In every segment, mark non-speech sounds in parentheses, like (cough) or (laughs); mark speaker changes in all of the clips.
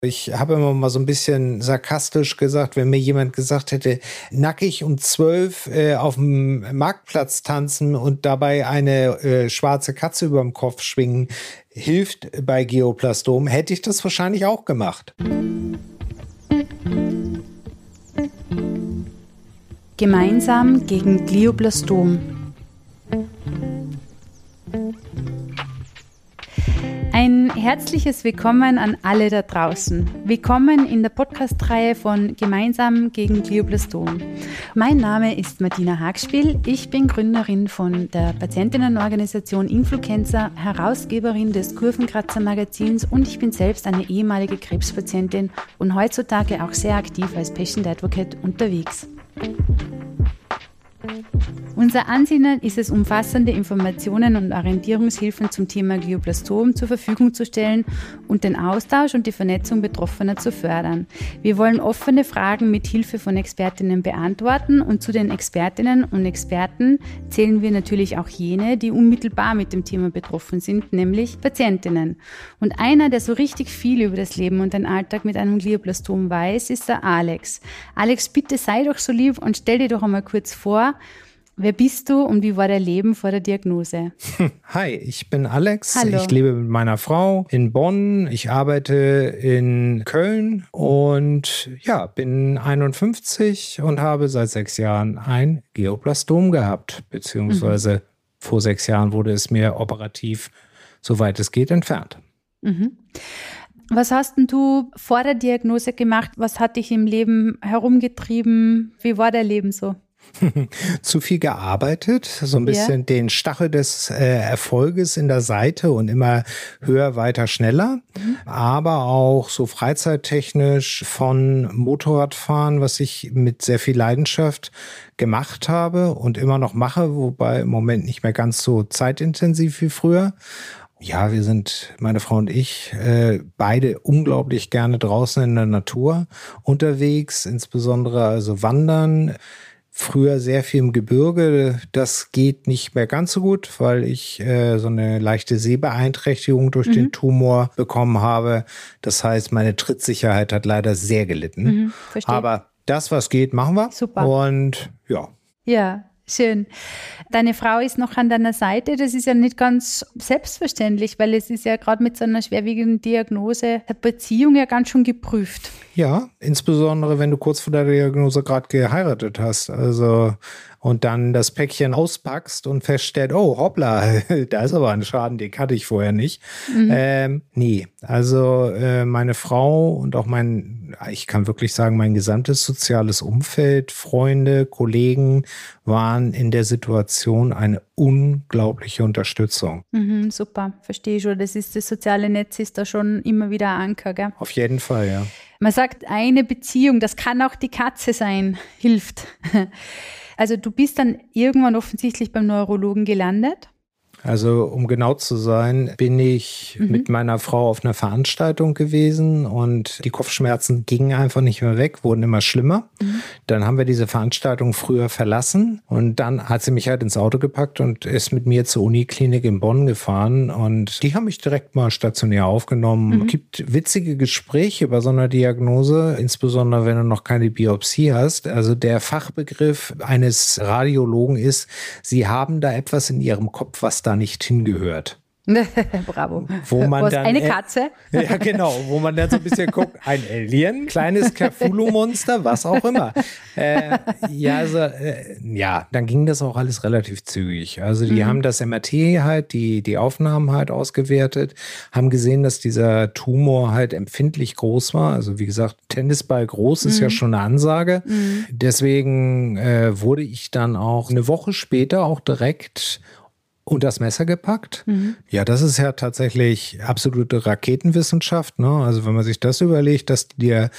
Speaker 1: Ich habe immer mal so ein bisschen sarkastisch gesagt, wenn mir jemand gesagt hätte, nackig um zwölf äh, auf dem Marktplatz tanzen und dabei eine äh, schwarze Katze über dem Kopf schwingen, hilft bei Geoplastom, hätte ich das wahrscheinlich auch gemacht.
Speaker 2: Gemeinsam gegen Glioblastom. Ein herzliches Willkommen an alle da draußen. Willkommen in der Podcast-Reihe von Gemeinsam gegen Glioblastom. Mein Name ist Martina Hagspiel. Ich bin Gründerin von der Patientinnenorganisation Influencer, Herausgeberin des Kurvenkratzer Magazins und ich bin selbst eine ehemalige Krebspatientin und heutzutage auch sehr aktiv als Patient Advocate unterwegs. Unser Ansinnen ist es, umfassende Informationen und Orientierungshilfen zum Thema Glioblastom zur Verfügung zu stellen und den Austausch und die Vernetzung Betroffener zu fördern. Wir wollen offene Fragen mit Hilfe von Expertinnen beantworten und zu den Expertinnen und Experten zählen wir natürlich auch jene, die unmittelbar mit dem Thema betroffen sind, nämlich Patientinnen. Und einer, der so richtig viel über das Leben und den Alltag mit einem Glioblastom weiß, ist der Alex. Alex, bitte sei doch so lieb und stell dir doch einmal kurz vor, Wer bist du und wie war dein Leben vor der Diagnose? (laughs)
Speaker 1: Hi, ich bin Alex.
Speaker 2: Hallo.
Speaker 1: Ich lebe mit meiner Frau in Bonn. Ich arbeite in Köln und ja, bin 51 und habe seit sechs Jahren ein Geoplastom gehabt, beziehungsweise mhm. vor sechs Jahren wurde es mir operativ, soweit es geht, entfernt.
Speaker 2: Mhm. Was hast denn du vor der Diagnose gemacht? Was hat dich im Leben herumgetrieben? Wie war dein Leben so? (laughs)
Speaker 1: zu viel gearbeitet, so ein bisschen ja. den Stachel des äh, Erfolges in der Seite und immer höher, weiter, schneller. Mhm. Aber auch so freizeittechnisch von Motorradfahren, was ich mit sehr viel Leidenschaft gemacht habe und immer noch mache, wobei im Moment nicht mehr ganz so zeitintensiv wie früher. Ja, wir sind, meine Frau und ich, äh, beide unglaublich gerne draußen in der Natur unterwegs, insbesondere also wandern früher sehr viel im Gebirge. Das geht nicht mehr ganz so gut, weil ich äh, so eine leichte Sehbeeinträchtigung durch mhm. den Tumor bekommen habe. Das heißt, meine Trittsicherheit hat leider sehr gelitten. Mhm, Aber das, was geht, machen wir.
Speaker 2: Super.
Speaker 1: Und ja.
Speaker 2: Ja, Schön. Deine Frau ist noch an deiner Seite. Das ist ja nicht ganz selbstverständlich, weil es ist ja gerade mit so einer schwerwiegenden Diagnose eine Beziehung ja ganz schon geprüft.
Speaker 1: Ja, insbesondere wenn du kurz vor der Diagnose gerade geheiratet hast. Also und dann das Päckchen auspackst und feststellt, oh hoppla, (laughs) da ist aber ein Schaden, den hatte ich vorher nicht. Mhm. Ähm, nee, also äh, meine Frau und auch mein, ich kann wirklich sagen, mein gesamtes soziales Umfeld, Freunde, Kollegen waren in der Situation eine unglaubliche Unterstützung.
Speaker 2: Mhm, super, verstehe ich schon. Das ist das soziale Netz ist da schon immer wieder ein Anker, gell?
Speaker 1: Auf jeden Fall, ja.
Speaker 2: Man sagt, eine Beziehung, das kann auch die Katze sein, hilft. (laughs) Also du bist dann irgendwann offensichtlich beim Neurologen gelandet.
Speaker 1: Also um genau zu sein, bin ich mhm. mit meiner Frau auf einer Veranstaltung gewesen und die Kopfschmerzen gingen einfach nicht mehr weg, wurden immer schlimmer. Mhm. Dann haben wir diese Veranstaltung früher verlassen und dann hat sie mich halt ins Auto gepackt und ist mit mir zur Uniklinik in Bonn gefahren und die haben mich direkt mal stationär aufgenommen. Mhm. Gibt witzige Gespräche bei so einer Diagnose, insbesondere wenn du noch keine Biopsie hast. Also der Fachbegriff eines Radiologen ist, sie haben da etwas in ihrem Kopf, was da nicht hingehört. (laughs)
Speaker 2: Bravo.
Speaker 1: Wo man
Speaker 2: Was,
Speaker 1: dann,
Speaker 2: eine Katze? (laughs)
Speaker 1: Ja, genau. Wo man dann so ein bisschen guckt, ein Alien, kleines Cthulhu-Monster, was auch immer. Äh, ja, also, äh, ja, dann ging das auch alles relativ zügig. Also die mhm. haben das MRT halt, die, die Aufnahmen halt ausgewertet, haben gesehen, dass dieser Tumor halt empfindlich groß war. Also wie gesagt, Tennisball groß ist mhm. ja schon eine Ansage. Mhm. Deswegen äh, wurde ich dann auch eine Woche später auch direkt und das Messer gepackt. Mhm. Ja, das ist ja tatsächlich absolute Raketenwissenschaft. Ne? Also wenn man sich das überlegt, dass die dir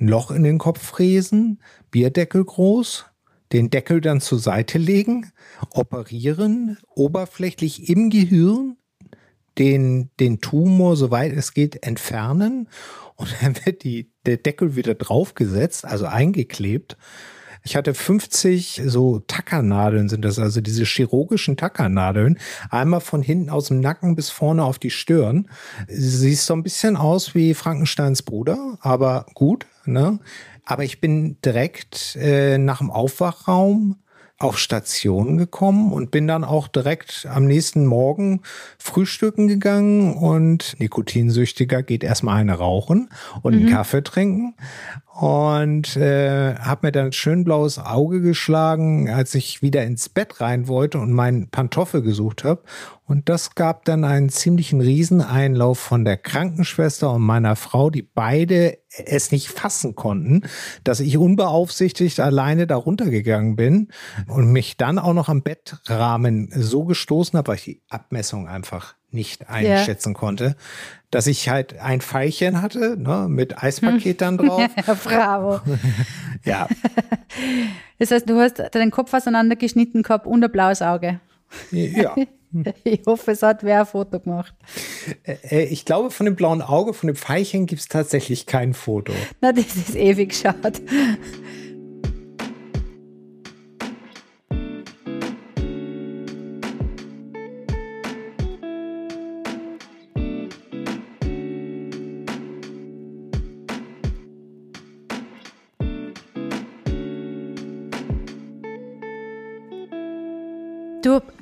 Speaker 1: ein Loch in den Kopf fräsen, Bierdeckel groß, den Deckel dann zur Seite legen, operieren, oberflächlich im Gehirn den, den Tumor, soweit es geht, entfernen und dann wird die, der Deckel wieder draufgesetzt, also eingeklebt. Ich hatte 50 so Tackernadeln sind das, also diese chirurgischen Tackernadeln. Einmal von hinten aus dem Nacken bis vorne auf die Stirn. Sie sieht so ein bisschen aus wie Frankensteins Bruder, aber gut, ne? Aber ich bin direkt äh, nach dem Aufwachraum auf Station gekommen und bin dann auch direkt am nächsten Morgen frühstücken gegangen und Nikotinsüchtiger geht erstmal eine rauchen und mhm. einen Kaffee trinken und äh, habe mir dann ein schön blaues Auge geschlagen, als ich wieder ins Bett rein wollte und meinen Pantoffel gesucht habe. Und das gab dann einen ziemlichen Rieseneinlauf von der Krankenschwester und meiner Frau, die beide es nicht fassen konnten, dass ich unbeaufsichtigt alleine da runtergegangen bin und mich dann auch noch am Bettrahmen so gestoßen habe, weil ich die Abmessung einfach nicht einschätzen ja. konnte, dass ich halt ein Pfeilchen hatte, ne, mit Eispaketern drauf. (laughs)
Speaker 2: Bravo.
Speaker 1: ja. (laughs)
Speaker 2: Das heißt, du hast deinen Kopf auseinandergeschnitten gehabt und ein blaues Auge.
Speaker 1: Ja. (laughs)
Speaker 2: Ich hoffe, es hat wer ein Foto gemacht.
Speaker 1: Ich glaube, von dem blauen Auge, von dem Pfeilchen gibt es tatsächlich kein Foto.
Speaker 2: Na, das ist ewig schade.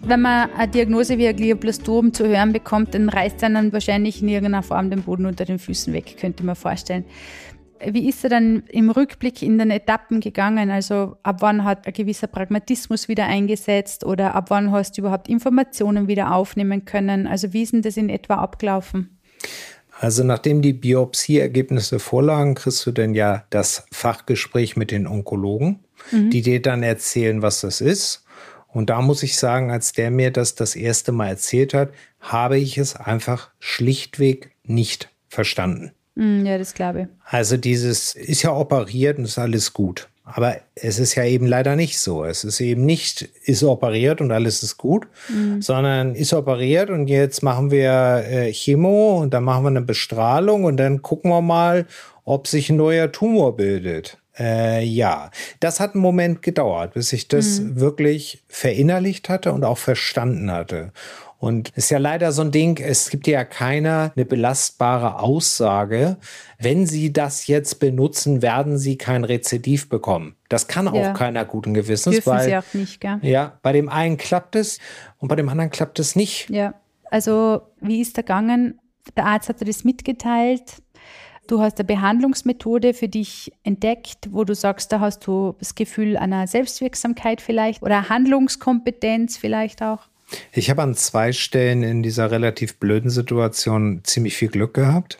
Speaker 2: Wenn man eine Diagnose wie ein Glioblastom zu hören bekommt, dann reißt dann wahrscheinlich in irgendeiner Form den Boden unter den Füßen weg, könnte man vorstellen. Wie ist er dann im Rückblick in den Etappen gegangen? Also ab wann hat ein gewisser Pragmatismus wieder eingesetzt oder ab wann hast du überhaupt Informationen wieder aufnehmen können? Also wie ist denn das in etwa abgelaufen?
Speaker 1: Also nachdem die Biopsieergebnisse vorlagen, kriegst du dann ja das Fachgespräch mit den Onkologen, mhm. die dir dann erzählen, was das ist und da muss ich sagen, als der mir das das erste Mal erzählt hat, habe ich es einfach schlichtweg nicht verstanden.
Speaker 2: Mm, ja, das glaube ich.
Speaker 1: Also dieses ist ja operiert und ist alles gut. Aber es ist ja eben leider nicht so. Es ist eben nicht, ist operiert und alles ist gut, mhm. sondern ist operiert und jetzt machen wir äh, Chemo und dann machen wir eine Bestrahlung und dann gucken wir mal, ob sich ein neuer Tumor bildet. Äh, ja, das hat einen Moment gedauert, bis ich das mhm. wirklich verinnerlicht hatte und auch verstanden hatte. Und es ist ja leider so ein Ding, es gibt ja keiner eine belastbare Aussage. Wenn Sie das jetzt benutzen, werden Sie kein Rezidiv bekommen. Das kann ja. auch keiner guten Gewissens.
Speaker 2: Dürfen weil, Sie auch nicht, gell?
Speaker 1: Ja, bei dem einen klappt es und bei dem anderen klappt es nicht.
Speaker 2: Ja, also wie ist der gegangen? Der Arzt hat dir das mitgeteilt. Du hast eine Behandlungsmethode für dich entdeckt, wo du sagst, da hast du das Gefühl einer Selbstwirksamkeit vielleicht oder Handlungskompetenz vielleicht auch.
Speaker 1: Ich habe an zwei Stellen in dieser relativ blöden Situation ziemlich viel Glück gehabt.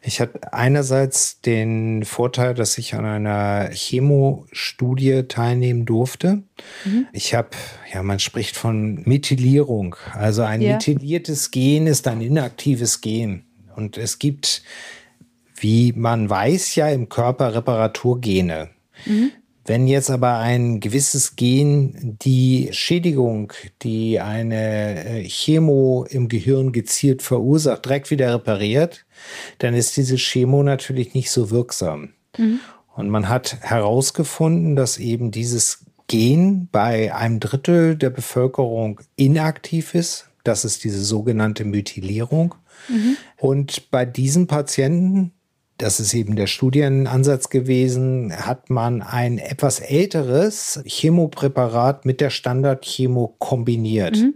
Speaker 1: Ich hatte einerseits den Vorteil, dass ich an einer Chemostudie teilnehmen durfte. Mhm. Ich habe, ja, man spricht von Methylierung. Also ein ja. methyliertes Gen ist ein inaktives Gen. Und es gibt wie man weiß ja im Körper Reparaturgene. Mhm. Wenn jetzt aber ein gewisses Gen die Schädigung, die eine äh, Chemo im Gehirn gezielt verursacht, direkt wieder repariert, dann ist diese Chemo natürlich nicht so wirksam. Mhm. Und man hat herausgefunden, dass eben dieses Gen bei einem Drittel der Bevölkerung inaktiv ist. Das ist diese sogenannte Methylierung. Mhm. Und bei diesen Patienten das ist eben der Studienansatz gewesen, hat man ein etwas älteres Chemopräparat mit der Standardchemo kombiniert. Mhm.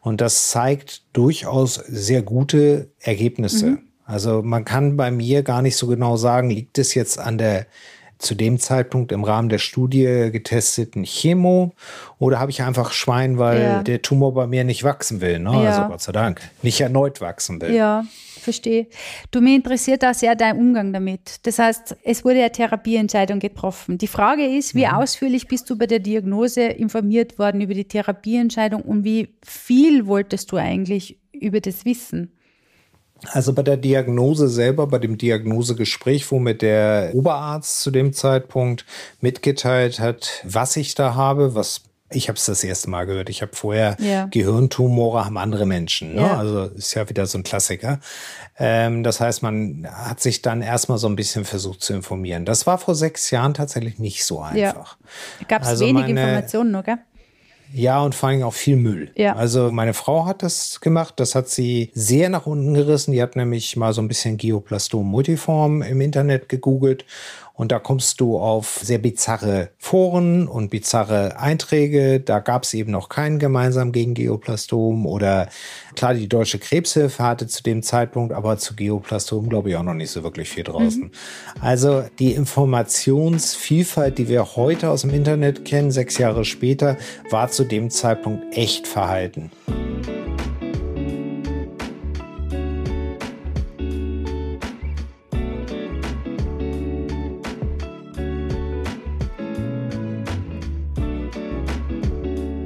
Speaker 1: Und das zeigt durchaus sehr gute Ergebnisse. Mhm. Also man kann bei mir gar nicht so genau sagen, liegt es jetzt an der zu dem Zeitpunkt im Rahmen der Studie getesteten Chemo oder habe ich einfach Schwein, weil ja. der Tumor bei mir nicht wachsen will. Ne? Ja. Also Gott sei Dank, nicht erneut wachsen will.
Speaker 2: Ja verstehe. Du, mir interessiert auch sehr dein Umgang damit. Das heißt, es wurde eine Therapieentscheidung getroffen. Die Frage ist, wie mhm. ausführlich bist du bei der Diagnose informiert worden über die Therapieentscheidung und wie viel wolltest du eigentlich über das wissen?
Speaker 1: Also bei der Diagnose selber, bei dem Diagnosegespräch, wo mir der Oberarzt zu dem Zeitpunkt mitgeteilt hat, was ich da habe, was ich habe es das erste Mal gehört. Ich habe vorher
Speaker 2: Ja.
Speaker 1: Gehirntumore haben andere Menschen. Ne?
Speaker 2: Ja.
Speaker 1: Also ist ja wieder so ein Klassiker. Ähm, das heißt, man hat sich dann erstmal so ein bisschen versucht zu informieren. Das war vor sechs Jahren tatsächlich nicht so einfach.
Speaker 2: Gab es
Speaker 1: Also
Speaker 2: wenig
Speaker 1: meine-
Speaker 2: Informationen noch, gell?
Speaker 1: Ja, und vor allem auch viel Müll.
Speaker 2: Ja.
Speaker 1: Also meine Frau hat das gemacht, das hat sie sehr nach unten gerissen. Die hat nämlich mal so ein bisschen Geoplastom multiform im Internet gegoogelt und da kommst du auf sehr bizarre Foren und bizarre Einträge. Da gab es eben noch keinen gemeinsam gegen Geoplastom oder klar, die Deutsche Krebshilfe hatte zu dem Zeitpunkt, aber zu Geoplastom glaube ich auch noch nicht so wirklich viel draußen. Also die Informationsvielfalt, die wir heute aus dem Internet kennen, sechs Jahre später, war zu dem Zeitpunkt echt verhalten.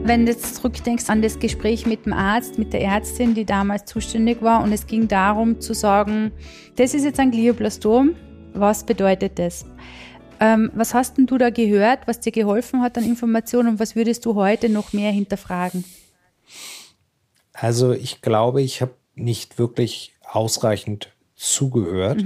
Speaker 2: Wenn du jetzt zurückdenkst an das Gespräch mit dem Arzt, mit der Ärztin, die damals zuständig war, und es ging darum zu sagen, das ist jetzt ein Glioblastom, was bedeutet das? Ähm, was hast denn du da gehört, was dir geholfen hat an Informationen und was würdest du heute noch mehr hinterfragen?
Speaker 1: Also ich glaube, ich habe nicht wirklich ausreichend zugehört,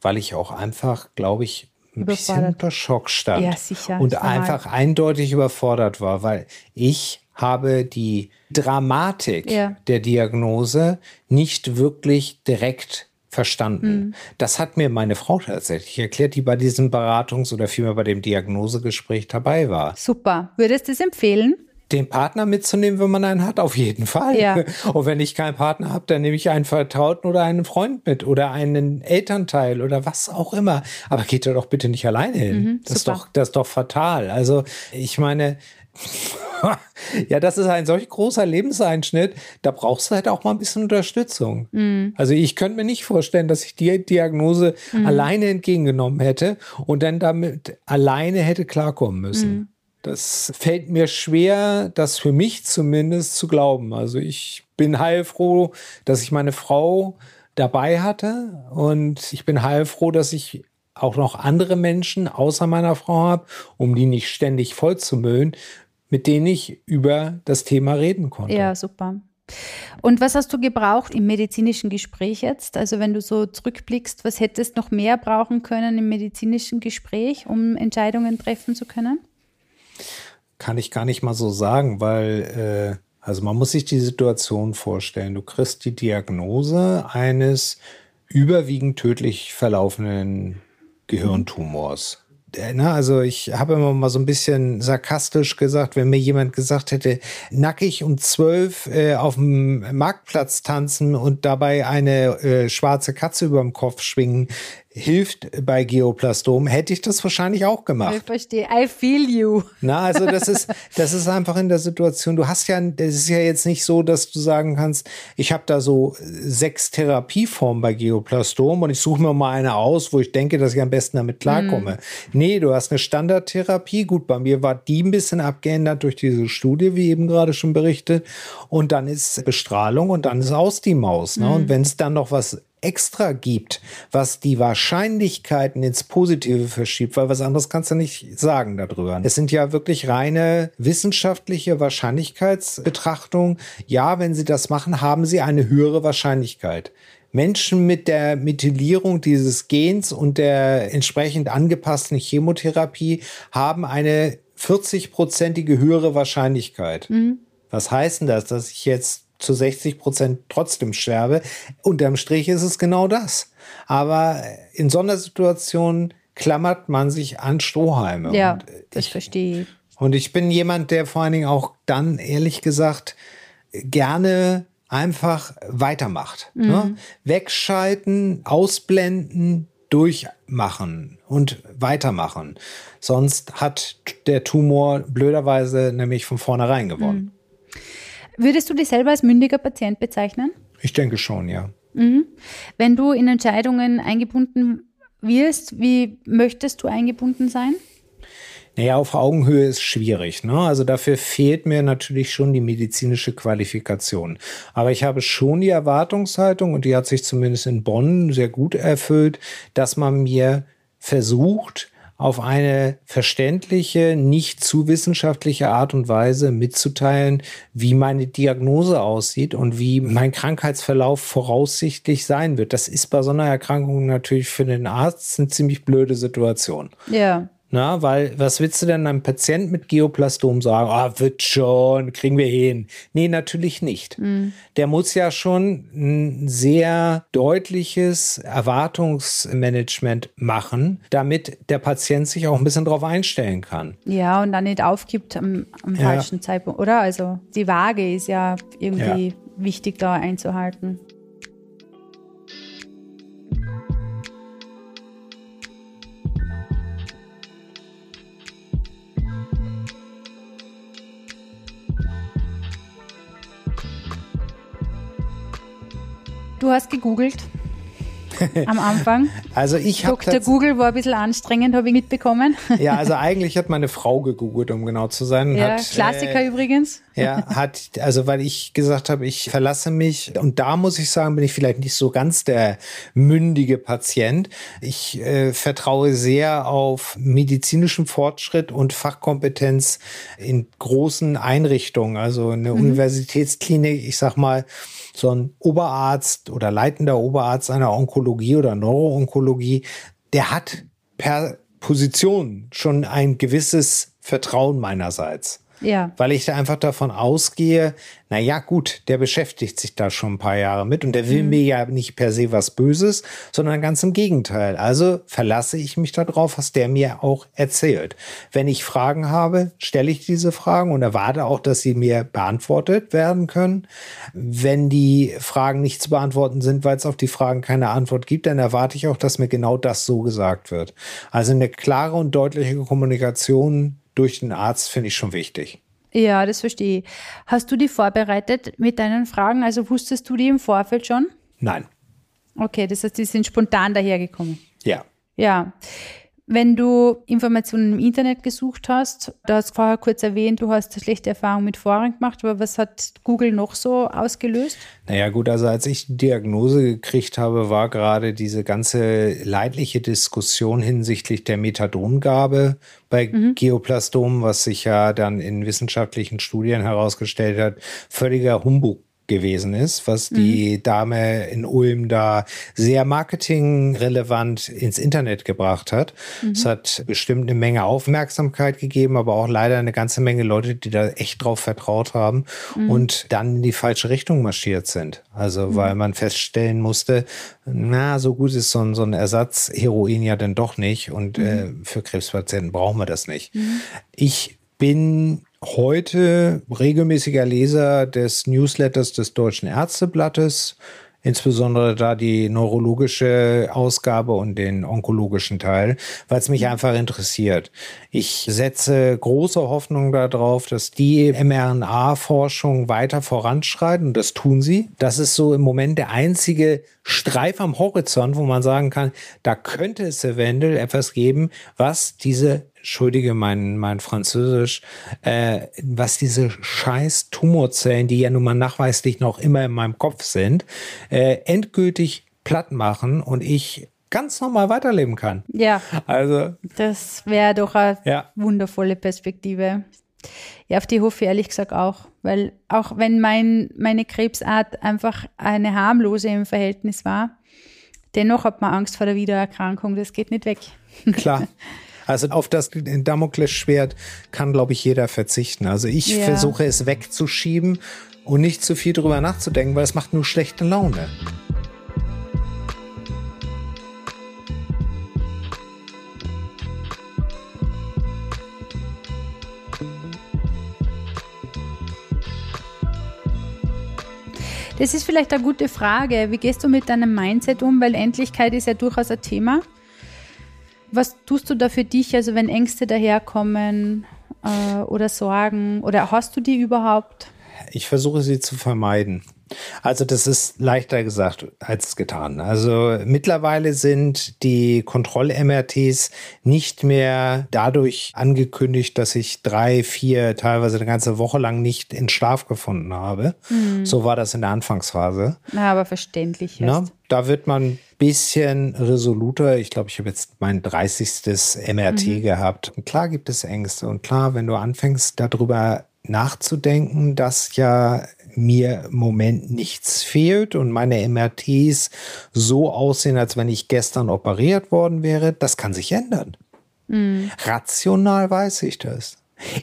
Speaker 1: weil ich auch einfach, glaube ich, ein bisschen unter Schock stand.
Speaker 2: Ja, sicher,
Speaker 1: Und
Speaker 2: normal.
Speaker 1: einfach eindeutig überfordert war, weil ich habe die Dramatik
Speaker 2: Ja.
Speaker 1: der Diagnose nicht wirklich direkt verstanden.
Speaker 2: Mhm.
Speaker 1: Das hat mir meine Frau tatsächlich erklärt, die bei diesem Beratungs- oder vielmehr bei dem Diagnosegespräch dabei war.
Speaker 2: Super. Würdest du es empfehlen?
Speaker 1: Den Partner mitzunehmen, wenn man einen hat, auf jeden Fall.
Speaker 2: Ja. (laughs)
Speaker 1: Und wenn ich keinen Partner habe, dann nehme ich einen Vertrauten oder einen Freund mit oder einen Elternteil oder was auch immer. Aber geht da doch bitte nicht alleine hin. das, ist doch, das ist doch fatal. Also ich meine, (laughs) ja, das ist ein solch großer Lebenseinschnitt, da brauchst du halt auch mal ein bisschen Unterstützung. Also ich könnte mir nicht vorstellen, dass ich die Diagnose alleine entgegengenommen hätte und dann damit alleine hätte klarkommen müssen. Das fällt mir schwer, das für mich zumindest zu glauben. Also ich bin heilfroh, dass ich meine Frau dabei hatte und ich bin heilfroh, dass ich auch noch andere Menschen außer meiner Frau habe, um die nicht ständig voll zu müllen, mit denen ich über das Thema reden konnte.
Speaker 2: Ja, super. Und was hast du gebraucht im medizinischen Gespräch jetzt? Also wenn du so zurückblickst, was hättest noch mehr brauchen können im medizinischen Gespräch, um Entscheidungen treffen zu können?
Speaker 1: Kann ich gar nicht mal so sagen, weil, äh, also man muss sich die Situation vorstellen. Du kriegst die Diagnose eines überwiegend tödlich verlaufenden Gehirntumors. Na, also ich habe immer mal so ein bisschen sarkastisch gesagt, wenn mir jemand gesagt hätte, nackig um zwölf äh, auf dem Marktplatz tanzen und dabei eine äh, schwarze Katze über dem Kopf schwingen, hilft bei Geoplastom, hätte ich das wahrscheinlich auch gemacht.
Speaker 2: Ich verstehe. I feel you.
Speaker 1: Na, also das ist, das ist einfach in der Situation. Du hast ja, das ist ja jetzt nicht so, dass du sagen kannst, ich habe da so sechs Therapieformen bei Geoplastom und ich suche mir mal eine aus, wo ich denke, dass ich am besten damit klarkomme. Nee, du hast eine Standardtherapie. Gut, bei mir war die ein bisschen abgeändert durch diese Studie, wie eben gerade schon berichtet. Und dann ist Bestrahlung und dann ist aus die Maus. Ne? Und wenn es dann noch was extra gibt, was die Wahrscheinlichkeiten ins Positive verschiebt, weil was anderes kannst du nicht sagen darüber. Es sind ja wirklich reine wissenschaftliche Wahrscheinlichkeitsbetrachtungen. Ja, wenn sie das machen, haben sie eine höhere Wahrscheinlichkeit. Menschen mit der Methylierung dieses Gens und der entsprechend angepassten Chemotherapie haben eine 40-prozentige höhere Wahrscheinlichkeit. Was heißt denn das, dass ich jetzt zu 60 Prozent trotzdem sterbe? Unterm Strich ist es genau das. Aber in so einer Situation klammert man sich an Strohhalme.
Speaker 2: Ja,
Speaker 1: Und
Speaker 2: das verstehe ich.
Speaker 1: und ich bin jemand, der vor allen Dingen auch dann, ehrlich gesagt, gerne einfach weitermacht. Ne? Wegschalten, ausblenden, durchmachen und weitermachen. Sonst hat der Tumor blöderweise nämlich von vornherein gewonnen.
Speaker 2: Würdest du dich selber als mündiger Patient bezeichnen?
Speaker 1: Ich denke schon, ja.
Speaker 2: Wenn du in Entscheidungen eingebunden wirst, wie möchtest du eingebunden sein?
Speaker 1: Naja, auf Augenhöhe ist schwierig. Ne? Also dafür fehlt mir natürlich schon die medizinische Qualifikation. Aber ich habe schon die Erwartungshaltung, und die hat sich zumindest in Bonn sehr gut erfüllt, dass man mir versucht, auf eine verständliche, nicht zu wissenschaftliche Art und Weise mitzuteilen, wie meine Diagnose aussieht und wie mein Krankheitsverlauf voraussichtlich sein wird. Das ist bei so einer Erkrankung natürlich für den Arzt eine ziemlich blöde Situation.
Speaker 2: Ja.
Speaker 1: Na, weil was willst du denn einem Patient mit Geoplastom sagen? Ah, wird schon, kriegen wir hin. Nee, natürlich nicht. Mhm. Der muss ja schon ein sehr deutliches Erwartungsmanagement machen, damit der Patient sich auch ein bisschen darauf einstellen kann.
Speaker 2: Ja, und dann nicht aufgibt am, am ja. falschen Zeitpunkt, oder? Also die Waage ist ja irgendwie ja. wichtig da einzuhalten. Du hast gegoogelt am Anfang. (laughs)
Speaker 1: Also ich habe
Speaker 2: Dr. Google war ein bisschen anstrengend, habe ich mitbekommen. (laughs)
Speaker 1: Ja, also (laughs) eigentlich hat meine Frau gegoogelt, um genau zu sein.
Speaker 2: Ja,
Speaker 1: hat,
Speaker 2: Klassiker äh, übrigens.
Speaker 1: Ja, hat, also weil ich gesagt habe, ich verlasse mich und da muss ich sagen, bin ich vielleicht nicht so ganz der mündige Patient. Ich äh, vertraue sehr auf medizinischen Fortschritt und Fachkompetenz in großen Einrichtungen, also eine mhm. Universitätsklinik, ich sag mal, so ein Oberarzt oder leitender Oberarzt einer Onkologie oder Neuroonkologie, der hat per Position schon ein gewisses Vertrauen meinerseits.
Speaker 2: Ja.
Speaker 1: Weil ich da einfach davon ausgehe, na ja, gut, der beschäftigt sich da schon ein paar Jahre mit und der will mhm. mir ja nicht per se was Böses, sondern ganz im Gegenteil. Also verlasse ich mich darauf, was der mir auch erzählt. Wenn ich Fragen habe, stelle ich diese Fragen und erwarte auch, dass sie mir beantwortet werden können. Wenn die Fragen nicht zu beantworten sind, weil es auf die Fragen keine Antwort gibt, dann erwarte ich auch, dass mir genau das so gesagt wird. Also eine klare und deutliche Kommunikation durch den Arzt finde ich schon wichtig.
Speaker 2: Ja, das verstehe ich. Hast du die vorbereitet mit deinen Fragen? Also wusstest du die im Vorfeld schon?
Speaker 1: Nein.
Speaker 2: Okay, das heißt, die sind spontan dahergekommen.
Speaker 1: Ja.
Speaker 2: Ja. Wenn du Informationen im Internet gesucht hast, du hast vorher kurz erwähnt, du hast schlechte Erfahrungen mit Foren gemacht, aber was hat Google noch so ausgelöst?
Speaker 1: Naja gut, also als ich die Diagnose gekriegt habe, war gerade diese ganze leidliche Diskussion hinsichtlich der Methadongabe bei mhm. Geoplastom, was sich ja dann in wissenschaftlichen Studien herausgestellt hat, völliger Humbug gewesen ist, was die mhm. Dame in Ulm da sehr marketingrelevant ins Internet gebracht hat. Mhm. Es hat bestimmt eine Menge Aufmerksamkeit gegeben, aber auch leider eine ganze Menge Leute, die da echt drauf vertraut haben mhm. und dann in die falsche Richtung marschiert sind. Also mhm. weil man feststellen musste, na, so gut ist so ein, so ein Ersatz Heroin ja dann doch nicht und mhm. äh, für Krebspatienten brauchen wir das nicht. Mhm. Ich bin heute regelmäßiger Leser des Newsletters des Deutschen Ärzteblattes, insbesondere da die neurologische Ausgabe und den onkologischen Teil, weil es mich mhm. einfach interessiert. Ich setze große Hoffnung darauf, dass die mRNA-Forschung weiter voranschreiten und das tun sie. Das ist so im Moment der einzige Streif am Horizont, wo man sagen kann, da könnte es eventuell etwas geben, was diese entschuldige mein, mein Französisch, äh, was diese scheiß Tumorzellen, die ja nun mal nachweislich noch immer in meinem Kopf sind, äh, endgültig platt machen und ich ganz normal weiterleben kann.
Speaker 2: Ja. Also. Das wäre doch eine ja. wundervolle Perspektive. Ja, auf die hoffe ich ehrlich gesagt auch. Weil auch wenn mein, meine Krebsart einfach eine harmlose im Verhältnis war, dennoch hat man Angst vor der Wiedererkrankung. Das geht nicht weg.
Speaker 1: Klar. (laughs) Also auf das Damoklesschwert kann, glaube ich, jeder verzichten. Also ich ja. versuche es wegzuschieben und nicht zu viel drüber nachzudenken, weil es macht nur schlechte Laune.
Speaker 2: Das ist vielleicht eine gute Frage. Wie gehst du mit deinem Mindset um? Weil Endlichkeit ist ja durchaus ein Thema. Was tust du da für dich, also wenn Ängste daherkommen äh, oder Sorgen oder hast du die überhaupt?
Speaker 1: Ich versuche sie zu vermeiden. Also das ist leichter gesagt als getan. Also mittlerweile sind die Kontroll-MRTs nicht mehr dadurch angekündigt, dass ich drei, vier, teilweise eine ganze Woche lang nicht in Schlaf gefunden habe. Mhm. So war das in der Anfangsphase.
Speaker 2: Na, aber verständlich.
Speaker 1: Na, da wird man ein bisschen resoluter. Ich glaube, ich habe jetzt mein 30. MRT mhm. gehabt. Und klar gibt es Ängste. Und klar, wenn du anfängst, darüber nachzudenken, dass ja mir im Moment nichts fehlt und meine MRTs so aussehen, als wenn ich gestern operiert worden wäre, das kann sich ändern. Mhm. Rational weiß ich das.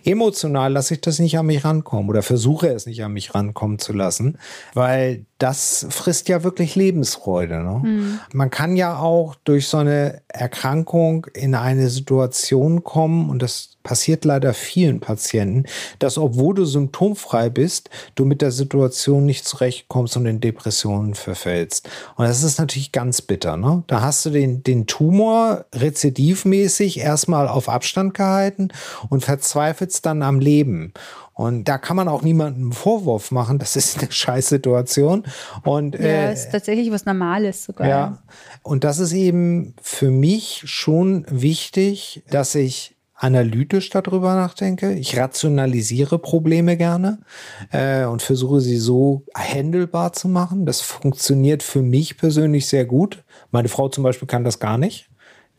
Speaker 1: Emotional lasse ich das nicht an mich rankommen oder versuche es nicht an mich rankommen zu lassen, weil das frisst ja wirklich Lebensfreude. Ne? Mhm. Man kann ja auch durch so eine Erkrankung in eine Situation kommen und das passiert leider vielen Patienten, dass obwohl du symptomfrei bist, du mit der Situation nicht zurechtkommst und in Depressionen verfällst. Und das ist natürlich ganz bitter. Ne? Da hast du den, den Tumor rezidivmäßig erstmal auf Abstand gehalten und verzweifelst dann am Leben. Und da kann man auch niemandem einen Vorwurf machen. Das ist eine (laughs) Scheißsituation. Und,
Speaker 2: ja, äh, ist tatsächlich was Normales sogar.
Speaker 1: Ja. Und das ist eben für mich schon wichtig, dass ich analytisch darüber nachdenke. Ich rationalisiere Probleme gerne äh, und versuche sie so handelbar zu machen. Das funktioniert für mich persönlich sehr gut. Meine Frau zum Beispiel kann das gar nicht.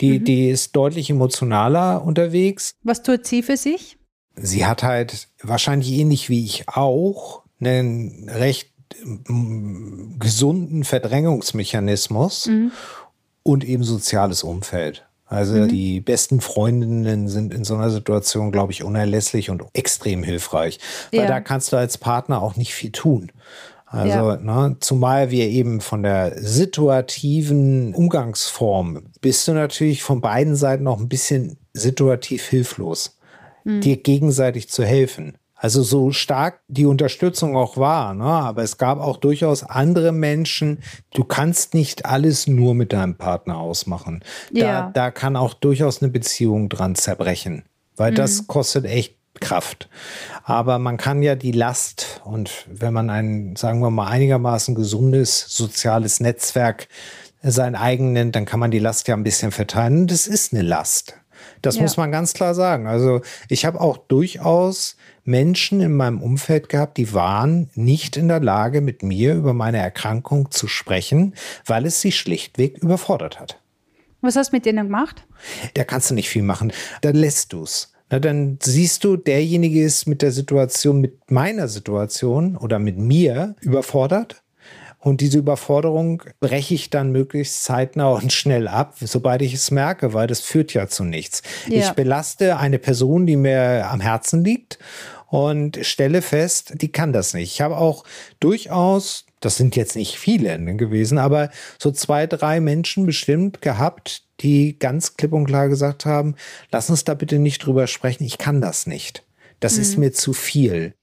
Speaker 1: Die, mhm. die ist deutlich emotionaler unterwegs.
Speaker 2: Was tut sie für sich?
Speaker 1: Sie hat halt wahrscheinlich ähnlich wie ich auch einen recht mm, gesunden Verdrängungsmechanismus mhm. und eben soziales Umfeld. Also mhm. die besten Freundinnen sind in so einer Situation, glaube ich, unerlässlich und extrem hilfreich. Weil ja. da kannst du als Partner auch nicht viel tun. Also, ja. ne, zumal wir eben von der situativen Umgangsform bist du natürlich von beiden Seiten auch ein bisschen situativ hilflos, mhm. dir gegenseitig zu helfen. Also so stark die Unterstützung auch war, ne? aber es gab auch durchaus andere Menschen. Du kannst nicht alles nur mit deinem Partner ausmachen. Da, ja. da kann auch durchaus eine Beziehung dran zerbrechen, weil mhm. das kostet echt Kraft. Aber man kann ja die Last und wenn man ein, sagen wir mal, einigermaßen gesundes soziales Netzwerk sein eigen nennt, dann kann man die Last ja ein bisschen verteilen. das ist eine Last. Das ja. muss man ganz klar sagen. Also ich habe auch durchaus Menschen in meinem Umfeld gehabt, die waren nicht in der Lage, mit mir über meine Erkrankung zu sprechen, weil es sie schlichtweg überfordert hat.
Speaker 2: Was hast du mit denen gemacht?
Speaker 1: Da kannst du nicht viel machen. Da lässt du es. Na, dann siehst du, derjenige ist mit der Situation, mit meiner Situation oder mit mir überfordert und diese Überforderung breche ich dann möglichst zeitnah und schnell ab, sobald ich es merke, weil das führt ja zu nichts. Ja. Ich belaste eine Person, die mir am Herzen liegt und stelle fest, die kann das nicht. Ich habe auch durchaus, das sind jetzt nicht viele gewesen, aber so zwei, drei Menschen bestimmt gehabt, die ganz klipp und klar gesagt haben, lass uns da bitte nicht drüber sprechen, ich kann das nicht. Das mhm. ist mir zu viel.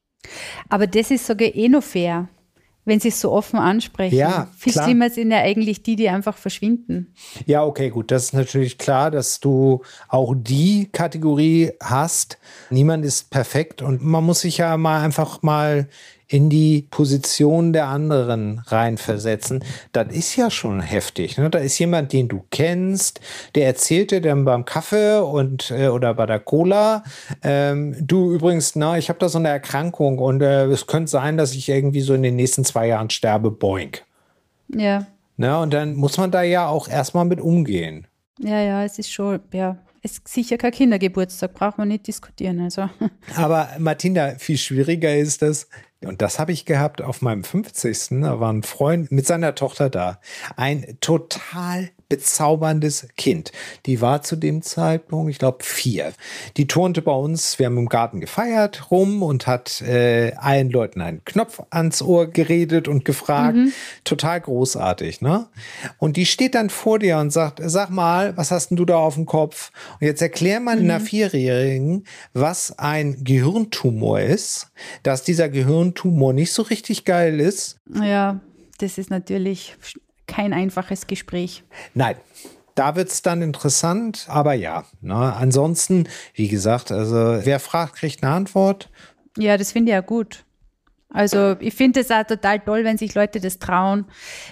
Speaker 2: Aber das ist sogar eh noch fair wenn sie es so offen ansprechen.
Speaker 1: Ja,
Speaker 2: Viel
Speaker 1: klar.
Speaker 2: schlimmer sind ja eigentlich die, die einfach verschwinden.
Speaker 1: Ja, okay, gut. Das ist natürlich klar, dass du auch die Kategorie hast. Niemand ist perfekt und man muss sich ja mal einfach mal in die Position der anderen reinversetzen, das ist ja schon heftig. Ne? Da ist jemand, den du kennst, der erzählt dir dann beim Kaffee und äh, oder bei der Cola, ähm, du übrigens, na, ich habe da so eine Erkrankung und äh, es könnte sein, dass ich irgendwie so in den nächsten zwei Jahren sterbe, boink.
Speaker 2: Ja.
Speaker 1: Na, und dann muss man da ja auch erstmal mit umgehen.
Speaker 2: Ja, ja, es ist schon, ja, es ist sicher kein Kindergeburtstag, braucht man nicht diskutieren. Also.
Speaker 1: Aber Martina, viel schwieriger ist das, und das habe ich gehabt auf meinem 50. Da war ein Freund mit seiner Tochter da. Ein total bezauberndes Kind. Die war zu dem Zeitpunkt, ich glaube, vier. Die turnte bei uns, wir haben im Garten gefeiert rum und hat äh, allen Leuten einen Knopf ans Ohr geredet und gefragt. Mhm. Total großartig, ne? Und die steht dann vor dir und sagt, sag mal, was hast denn du da auf dem Kopf? Und jetzt erklär mal mhm. einer Vierjährigen, was ein Gehirntumor ist, dass dieser Gehirntumor nicht so richtig geil ist.
Speaker 2: Ja, das ist natürlich kein einfaches Gespräch.
Speaker 1: Nein. Da wird es dann interessant, aber ja. Ne? Ansonsten, wie gesagt, also wer fragt, kriegt eine Antwort.
Speaker 2: Ja, das finde ich ja gut. Also ich finde es auch total toll, wenn sich Leute das trauen,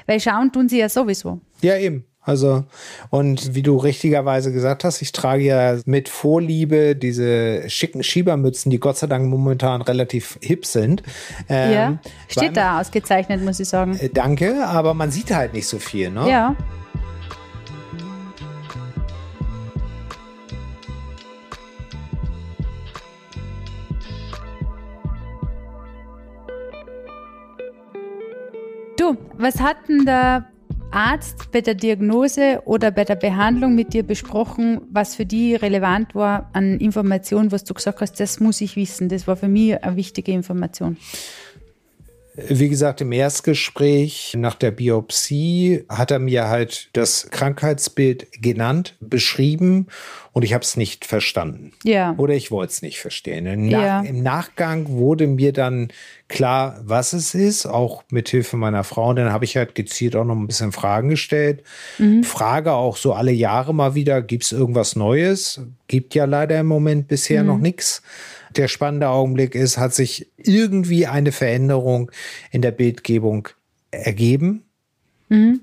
Speaker 2: weil schauen tun sie ja sowieso.
Speaker 1: Ja, eben. Also, und wie du richtigerweise gesagt hast, ich trage ja mit Vorliebe diese schicken Schiebermützen, die Gott sei Dank momentan relativ hip sind.
Speaker 2: Ähm, ja, steht da ausgezeichnet, muss ich sagen.
Speaker 1: Äh, danke, aber man sieht halt nicht so viel, ne?
Speaker 2: Ja. Du, was hat denn der Arzt bei der Diagnose oder bei der Behandlung mit dir besprochen, was für die relevant war an Informationen, was du gesagt hast, das muss ich wissen. Das war für mich eine wichtige Information.
Speaker 1: Wie gesagt, im Erstgespräch nach der Biopsie hat er mir halt das Krankheitsbild genannt, beschrieben und ich habe es nicht verstanden.
Speaker 2: Ja.
Speaker 1: Oder ich wollte es nicht verstehen. Im, Nach ja. Im Nachgang wurde mir dann klar, was es ist, auch mit Hilfe meiner Frau. Und dann habe ich halt gezielt auch noch ein bisschen Fragen gestellt. Mhm. Frage auch so alle Jahre mal wieder, gibt es irgendwas Neues? Gibt ja leider im Moment bisher mhm. noch nichts. Der spannende Augenblick ist, hat sich irgendwie eine Veränderung in der Bildgebung ergeben. Mhm.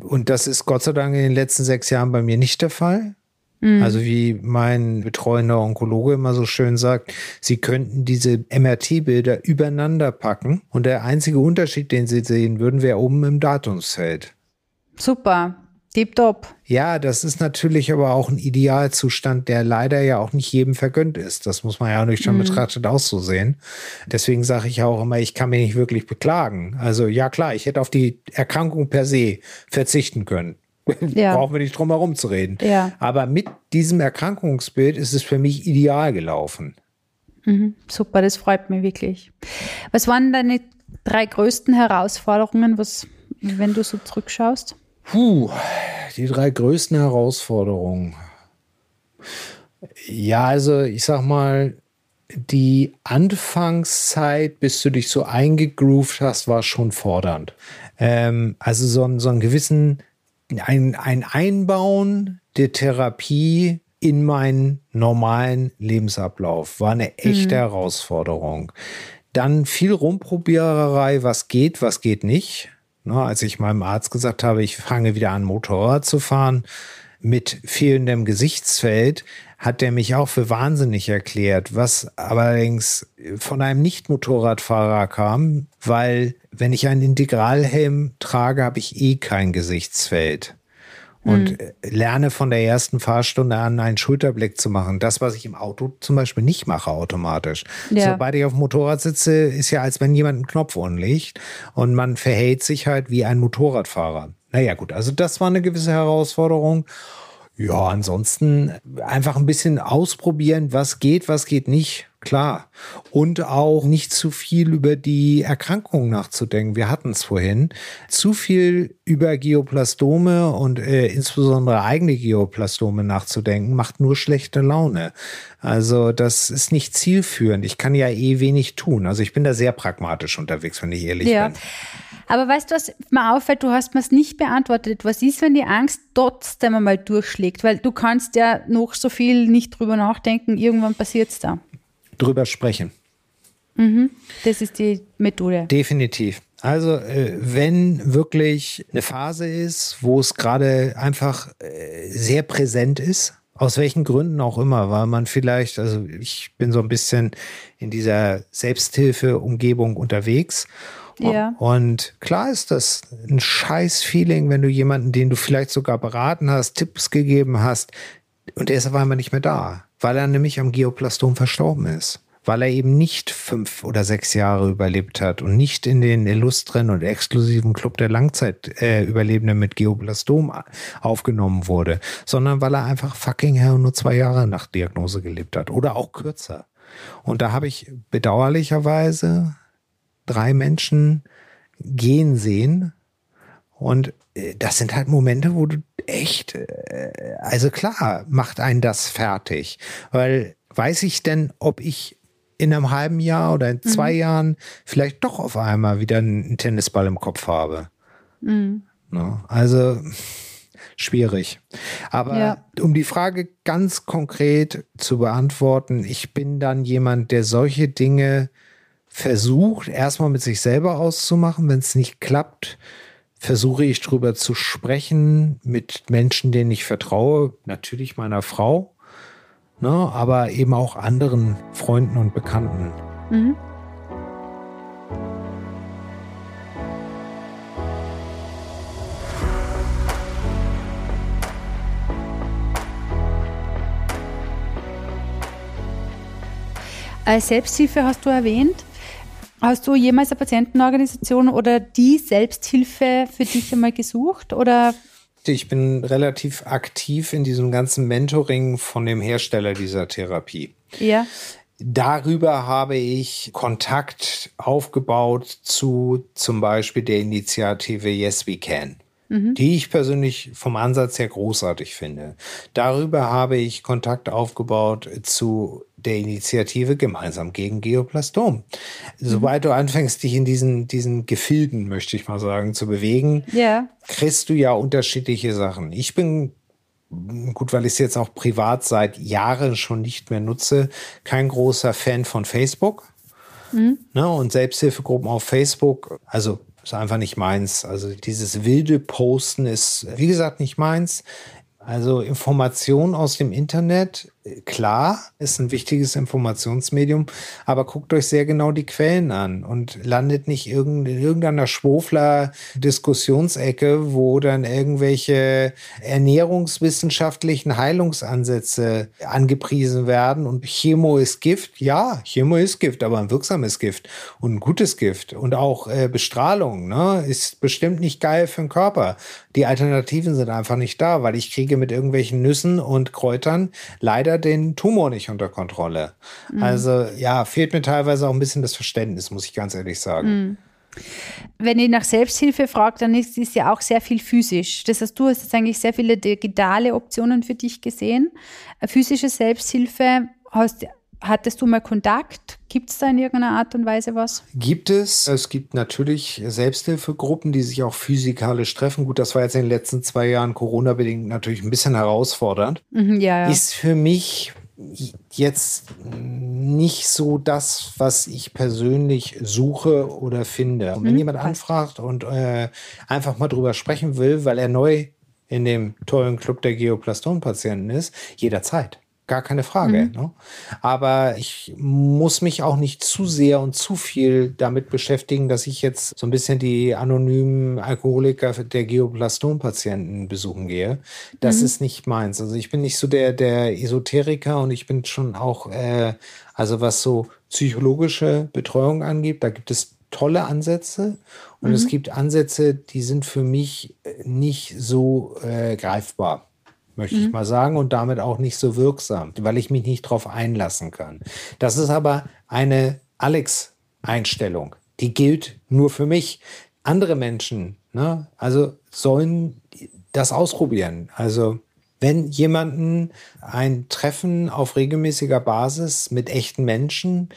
Speaker 1: Und das ist Gott sei Dank in den letzten sechs Jahren bei mir nicht der Fall. Mhm. Also wie mein betreuender Onkologe immer so schön sagt, sie könnten diese MRT-Bilder übereinander packen und der einzige Unterschied, den sie sehen würden, wäre oben im Datumsfeld.
Speaker 2: Super. Tipptopp.
Speaker 1: Ja, das ist natürlich aber auch ein Idealzustand, der leider ja auch nicht jedem vergönnt ist. Das muss man ja nüchtern mhm. betrachtet auch so sehen. Deswegen sage ich auch immer, ich kann mich nicht wirklich beklagen. Also ja klar, ich hätte auf die Erkrankung per se verzichten können. (laughs) Ja. Brauchen wir nicht drum herum zu reden.
Speaker 2: Ja.
Speaker 1: Aber mit diesem Erkrankungsbild ist es für mich ideal gelaufen.
Speaker 2: Mhm, super, das freut mich wirklich. Was waren deine drei größten Herausforderungen, was, wenn du so zurückschaust?
Speaker 1: Puh, die drei größten Herausforderungen. Ja, also ich sag mal, die Anfangszeit, bis du dich so eingegroovt hast, war schon fordernd. Ähm, also so, so einen gewissen, ein, ein Einbauen der Therapie in meinen normalen Lebensablauf war eine echte mhm. Herausforderung. Dann viel Rumprobiererei, was geht, was geht nicht. Ne, als ich meinem Arzt gesagt habe, ich fange wieder an, Motorrad zu fahren mit fehlendem Gesichtsfeld, hat der mich auch für wahnsinnig erklärt, was allerdings von einem Nicht-Motorradfahrer kam, weil wenn ich einen Integralhelm trage, habe ich eh kein Gesichtsfeld und mhm. lerne von der ersten Fahrstunde an einen Schulterblick zu machen. Das, was ich im Auto zum Beispiel nicht mache automatisch. Ja. Sobald ich auf dem Motorrad sitze, ist ja, als wenn jemand einen Knopf unlegt und man verhält sich halt wie ein Motorradfahrer. Naja, gut, also das war eine gewisse Herausforderung. Ja, ansonsten einfach ein bisschen ausprobieren, was geht, was geht nicht. Klar. Und auch nicht zu viel über die Erkrankung nachzudenken. Wir hatten es vorhin. Zu viel über Geoplastome und äh, insbesondere eigene Geoplastome nachzudenken, macht nur schlechte Laune. Also das ist nicht zielführend. Ich kann ja eh wenig tun. Also ich bin da sehr pragmatisch unterwegs, wenn ich ehrlich ja. bin.
Speaker 2: Aber weißt du, was mir auffällt, du hast mir es nicht beantwortet. Was ist, wenn die Angst trotzdem einmal durchschlägt? Weil du kannst ja noch so viel nicht drüber nachdenken, irgendwann passiert es da
Speaker 1: drüber sprechen.
Speaker 2: Mhm. Das ist die Methode.
Speaker 1: Definitiv. Also, äh, wenn wirklich eine Phase ist, wo es gerade einfach äh, sehr präsent ist, aus welchen Gründen auch immer, weil man vielleicht, also ich bin so ein bisschen in dieser Selbsthilfe-Umgebung unterwegs.
Speaker 2: Ja.
Speaker 1: Und klar ist das ein scheiß Feeling, wenn du jemanden, den du vielleicht sogar beraten hast, Tipps gegeben hast, und der ist auf einmal nicht mehr da weil er nämlich am Geoplastom verstorben ist. Weil er eben nicht fünf oder sechs Jahre überlebt hat und nicht in den illustren und exklusiven Club der Langzeitüberlebenden äh, mit Geoplastom aufgenommen wurde, sondern weil er einfach fucking hell nur zwei Jahre nach Diagnose gelebt hat oder auch kürzer. Und da habe ich bedauerlicherweise drei Menschen gehen sehen, und äh, das sind halt Momente, wo du echt, äh, also klar, macht einen das fertig. Weil weiß ich denn, ob ich in einem halben Jahr oder in zwei mhm. Jahren vielleicht doch auf einmal wieder einen Tennisball im Kopf habe. Mhm. No, ne? also schwierig. Aber ja. um die Frage ganz konkret zu beantworten, ich bin dann jemand, der solche Dinge versucht, erstmal mit sich selber auszumachen. Wenn es nicht klappt, versuche ich drüber zu sprechen mit Menschen, denen ich vertraue. Natürlich meiner Frau, ne, aber eben auch anderen Freunden und Bekannten. Mhm.
Speaker 2: Als Selbsthilfe hast du erwähnt. Hast du jemals eine Patientenorganisation oder die Selbsthilfe für dich einmal gesucht oder
Speaker 1: ich bin relativ aktiv in diesem ganzen Mentoring von dem Hersteller dieser Therapie.
Speaker 2: Ja.
Speaker 1: Darüber habe ich Kontakt aufgebaut zu zum Beispiel der Initiative Yes We Can mhm. die ich persönlich vom Ansatz her großartig finde. Darüber habe ich Kontakt aufgebaut zu der Initiative gemeinsam gegen Geoplastom. Sobald du anfängst, dich in diesen, diesen Gefilden, möchte ich mal sagen, zu bewegen,
Speaker 2: ja.
Speaker 1: kriegst du ja unterschiedliche Sachen. Ich bin gut, weil ich es jetzt auch privat seit Jahren schon nicht mehr nutze, kein großer Fan von Facebook. Mhm. Ne, und Selbsthilfegruppen auf Facebook, also ist einfach nicht meins. Also dieses wilde Posten ist, wie gesagt, nicht meins. Also Information aus dem Internet, klar, ist ein wichtiges Informationsmedium, aber guckt euch sehr genau die Quellen an und landet nicht in irgendeiner Schwofler-Diskussionsecke, wo dann irgendwelche ernährungswissenschaftlichen Heilungsansätze angepriesen werden und Chemo ist Gift. Ja, Chemo ist Gift, aber ein wirksames Gift und ein gutes Gift und auch äh, Bestrahlung ne, ist bestimmt nicht geil für den Körper. Die Alternativen sind einfach nicht da, weil ich kriege mit irgendwelchen Nüssen und Kräutern leider den Tumor nicht unter Kontrolle. Mhm. Also ja, fehlt mir teilweise auch ein bisschen das Verständnis, muss ich ganz ehrlich sagen. Mhm.
Speaker 2: Wenn ich nach Selbsthilfe frage, dann ist es ja auch sehr viel physisch. Das heißt, du hast jetzt eigentlich sehr viele digitale Optionen für dich gesehen. Physische Selbsthilfe hast Hattest du mal Kontakt? Gibt es da in irgendeiner Art und Weise was?
Speaker 1: Gibt es. Es gibt natürlich Selbsthilfegruppen, die sich auch physikalisch treffen. Gut, das war jetzt in den letzten zwei Jahren Corona-bedingt natürlich ein bisschen herausfordernd.
Speaker 2: Mhm, ja, ja.
Speaker 1: Ist für mich jetzt nicht so das, was ich persönlich suche oder finde. Und wenn mhm, jemand passt. anfragt und äh, einfach mal drüber sprechen will, weil er neu in dem tollen Club der Geoplaston-Patienten ist, jederzeit gar keine Frage. Mhm. Ne? Aber ich muss mich auch nicht zu sehr und zu viel damit beschäftigen, dass ich jetzt so ein bisschen die anonymen Alkoholiker der Geoplastom-Patienten besuchen gehe. Das mhm. ist nicht meins. Also ich bin nicht so der, der Esoteriker und ich bin schon auch, äh, also was so psychologische Betreuung angeht, da gibt es tolle Ansätze und mhm. es gibt Ansätze, die sind für mich nicht so äh, greifbar möchte mhm. ich mal sagen, und damit auch nicht so wirksam, weil ich mich nicht darauf einlassen kann. Das ist aber eine Alex-Einstellung. Die gilt nur für mich. Andere Menschen, ne, also sollen das ausprobieren. Also wenn jemanden ein Treffen auf regelmäßiger Basis mit echten Menschen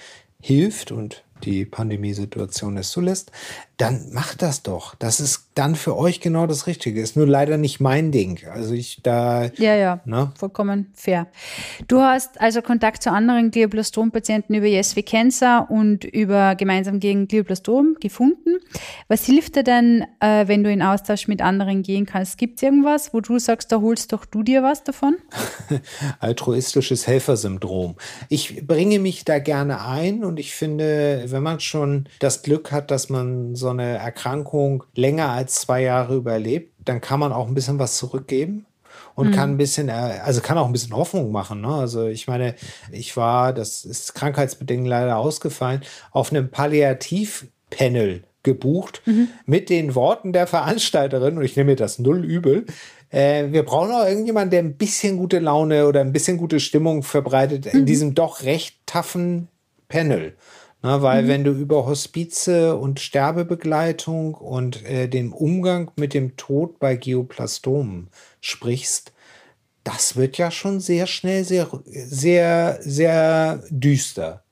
Speaker 1: hilft und die Pandemiesituation es zulässt, dann macht das doch. Das ist dann für euch genau das Richtige. Ist nur leider nicht mein Ding. Also ich da.
Speaker 2: Ja, ja. Ne? Vollkommen fair. Du hast also Kontakt zu anderen Glioblastom-Patienten über Yes We Cancer und über gemeinsam gegen Glioblastom gefunden. Was hilft dir denn, äh, wenn du in Austausch mit anderen gehen kannst? Gibt es irgendwas, wo du sagst, da holst doch du dir was davon? (laughs)
Speaker 1: Altruistisches Helfersyndrom. Ich bringe mich da gerne ein und ich finde, wenn man schon das Glück hat, dass man so eine Erkrankung länger als zwei Jahre überlebt, dann kann man auch ein bisschen was zurückgeben und mhm. kann ein bisschen, äh, also kann auch ein bisschen Hoffnung machen. Ne? Also ich meine, ich war, das ist krankheitsbedingt leider ausgefallen, auf einem Palliativpanel gebucht mhm. mit den Worten der Veranstalterin und ich nehme mir das null übel. Äh, wir brauchen auch irgendjemanden, der ein bisschen gute Laune oder ein bisschen gute Stimmung verbreitet mhm. in diesem doch recht taffen Panel. Na, weil mhm. wenn du über Hospize und Sterbebegleitung und äh, den Umgang mit dem Tod bei Geoplastomen sprichst, das wird ja schon sehr schnell sehr, sehr, sehr düster.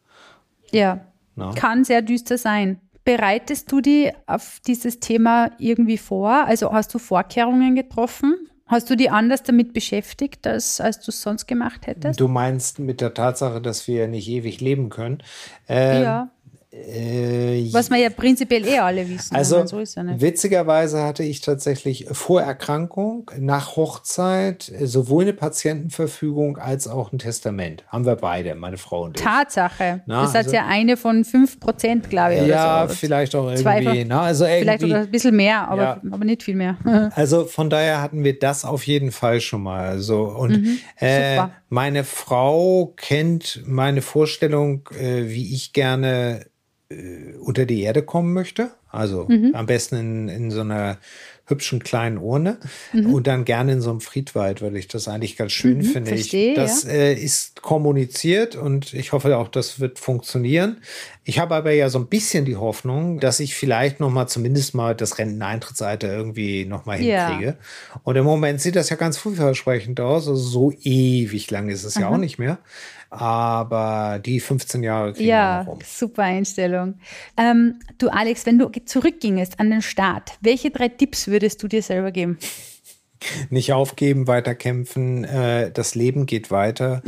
Speaker 2: Ja, Na? kann sehr düster sein. Bereitest du die auf dieses Thema irgendwie vor? Also hast du Vorkehrungen getroffen? Hast du die anders damit beschäftigt, als, als du es sonst gemacht hättest?
Speaker 1: Du meinst mit der Tatsache, dass wir nicht ewig leben können? Ähm, ja. Äh,
Speaker 2: Was wir ja prinzipiell eh alle wissen.
Speaker 1: Also
Speaker 2: so ja
Speaker 1: witzigerweise hatte ich tatsächlich vor Erkrankung, nach Hochzeit, äh, sowohl eine Patientenverfügung als auch ein Testament. Haben wir beide, meine Frau und ich.
Speaker 2: Tatsache.
Speaker 1: Na,
Speaker 2: das hat
Speaker 1: also-
Speaker 2: ja eine von 5%, glaube ich. Oder
Speaker 1: Ja,
Speaker 2: so.
Speaker 1: vielleicht auch irgendwie. Na, also
Speaker 2: Vielleicht
Speaker 1: irgendwie
Speaker 2: sogar ein bisschen mehr, aber,
Speaker 1: Ja.
Speaker 2: aber nicht viel mehr. (laughs)
Speaker 1: Also von daher hatten wir das auf jeden Fall schon mal. So und äh,
Speaker 2: super.
Speaker 1: meine Frau kennt meine Vorstellung, äh, wie ich gerne äh, unter die Erde kommen möchte. Also am besten in, in so einer hübschen kleinen Urne und dann gerne in so einem Friedwald, weil ich das eigentlich ganz schön finde. Ich,
Speaker 2: verstehe,
Speaker 1: das äh, ist kommuniziert und ich hoffe auch, das wird funktionieren. Ich habe aber ja so ein bisschen die Hoffnung, dass ich vielleicht noch mal zumindest mal das Renteneintrittsalter irgendwie noch mal
Speaker 2: Ja.
Speaker 1: hinkriege. Und im Moment sieht das ja ganz vielversprechend aus. Also so ewig lang ist es ja auch nicht mehr. Aber die 15 Jahre kriegen wir
Speaker 2: Ja,
Speaker 1: noch rum.
Speaker 2: super Einstellung. Ähm, du, Alex, wenn du zurückgingest an den Start, welche drei Tipps würdest du dir selber geben?
Speaker 1: Nicht aufgeben, weiterkämpfen. Äh, das Leben geht weiter.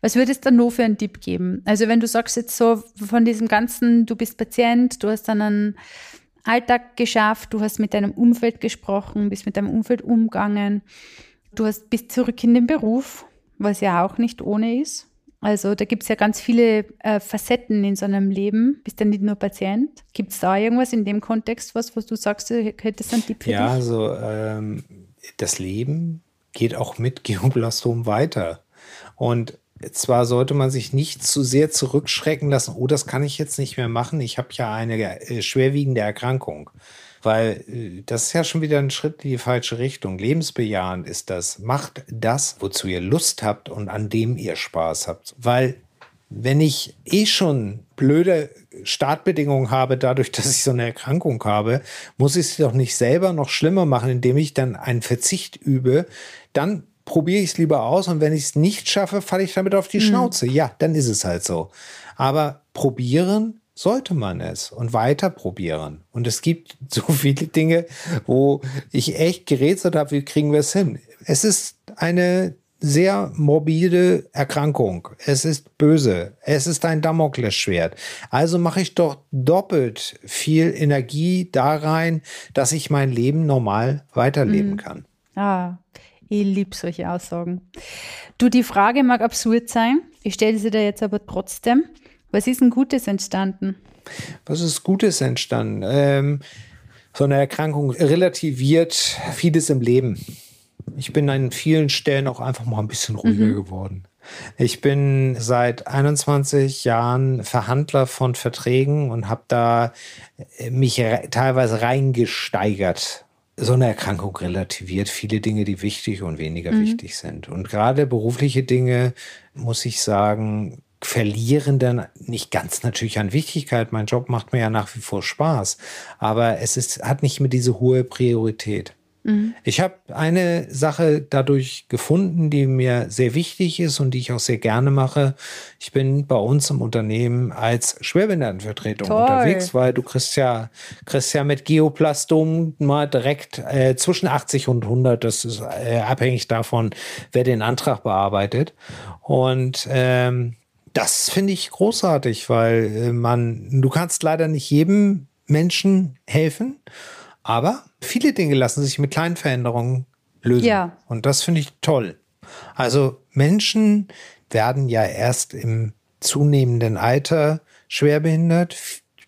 Speaker 2: Was würdest du noch für einen Tipp geben? Also, wenn du sagst jetzt so von diesem ganzen, du bist Patient, du hast dann einen Alltag geschafft, du hast mit deinem Umfeld gesprochen, bist mit deinem Umfeld umgegangen, du hast, bist zurück in den Beruf, was ja auch nicht ohne ist. Also da gibt es ja ganz viele äh, Facetten in so einem Leben. Bist ja nicht nur Patient. Gibt es da irgendwas in dem Kontext, was, was du sagst, du hättest einen Tipp für
Speaker 1: Ja,
Speaker 2: dich?
Speaker 1: also ähm, das Leben geht auch mit (laughs) Geoblastom weiter. Und zwar sollte man sich nicht zu sehr zurückschrecken lassen, oh, das kann ich jetzt nicht mehr machen, ich habe ja eine äh, schwerwiegende Erkrankung. Weil äh, das ist ja schon wieder ein Schritt in die falsche Richtung. Lebensbejahend ist das. Macht das, wozu ihr Lust habt und an dem ihr Spaß habt. Weil wenn ich eh schon blöde Startbedingungen habe, dadurch, (laughs) dass ich so eine Erkrankung habe, muss ich es doch nicht selber noch schlimmer machen, indem ich dann einen Verzicht übe. Dann probiere ich es lieber aus und wenn ich es nicht schaffe, falle ich damit auf die Schnauze. Ja, dann ist es halt so. Aber probieren sollte man es und weiter probieren. Und es gibt (laughs) so viele Dinge, wo ich echt gerätselt habe, wie kriegen wir es hin? Es ist eine sehr morbide Erkrankung. Es ist böse. Es ist ein Damoklesschwert. Also mache ich doch doppelt viel Energie da rein, dass ich mein Leben normal weiterleben kann.
Speaker 2: Ah, ich liebe solche Aussagen. Du, die Frage mag absurd sein. Ich stelle sie dir jetzt aber trotzdem. Was ist ein Gutes entstanden?
Speaker 1: Was ist Gutes entstanden? Ähm, so eine Erkrankung relativiert vieles im Leben. Ich bin an vielen Stellen auch einfach mal ein bisschen ruhiger geworden. Ich bin seit 21 Jahren Verhandler von Verträgen und habe da äh, mich re teilweise reingesteigert. So eine Erkrankung relativiert viele Dinge, die wichtig und weniger wichtig sind. Und gerade berufliche Dinge, muss ich sagen, verlieren dann nicht ganz natürlich an Wichtigkeit. Mein Job macht mir ja nach wie vor Spaß, aber es ist, hat nicht mehr diese hohe Priorität. Ich habe eine Sache dadurch gefunden, die mir sehr wichtig ist und die ich auch sehr gerne mache. Ich bin bei uns im Unternehmen als Schwerbehindertenvertretung
Speaker 2: Toll.
Speaker 1: unterwegs, weil du kriegst ja, kriegst ja mit Geoplastom mal direkt äh, zwischen 80 und 100. Das ist äh, abhängig davon, wer den Antrag bearbeitet. Und ähm, das finde ich großartig, weil äh, man, du kannst leider nicht jedem Menschen helfen, aber viele Dinge lassen sich mit kleinen Veränderungen lösen.
Speaker 2: Ja.
Speaker 1: Und das finde ich toll. Also Menschen werden ja erst im zunehmenden Alter schwerbehindert.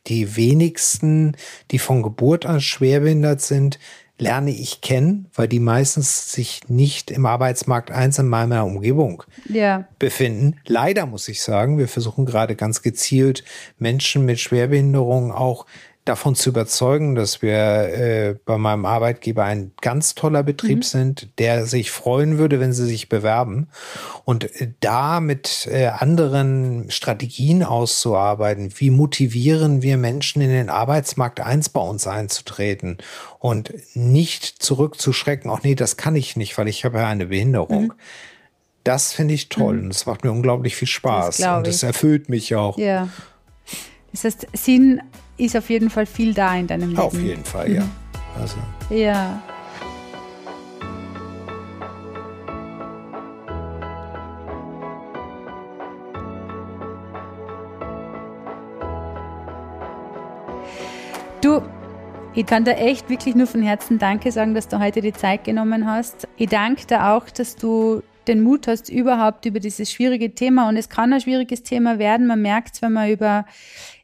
Speaker 1: Die wenigsten, die von Geburt an schwerbehindert sind, lerne ich kennen, weil die meistens sich nicht im Arbeitsmarkt eins in meiner Umgebung
Speaker 2: Ja,
Speaker 1: befinden. Leider muss ich sagen, wir versuchen gerade ganz gezielt Menschen mit Schwerbehinderung auch davon zu überzeugen, dass wir äh, bei meinem Arbeitgeber ein ganz toller Betrieb sind, der sich freuen würde, wenn sie sich bewerben. Und äh, da mit äh, anderen Strategien auszuarbeiten, wie motivieren wir Menschen in den Arbeitsmarkt eins bei uns einzutreten und nicht zurückzuschrecken, ach nee, das kann ich nicht, weil ich habe ja eine Behinderung. Das finde ich toll und es macht mir unglaublich viel Spaß
Speaker 2: glaub
Speaker 1: und es erfüllt mich auch.
Speaker 2: ja. Das heißt, Sinn ist auf jeden Fall viel da in deinem Leben.
Speaker 1: Auf jeden Fall, ja. Also.
Speaker 2: Ja. Du, ich kann dir echt wirklich nur von Herzen Danke sagen, dass du heute die Zeit genommen hast. Ich danke dir auch, dass du den Mut hast, überhaupt über dieses schwierige Thema, und es kann ein schwieriges Thema werden, man merkt es, wenn man über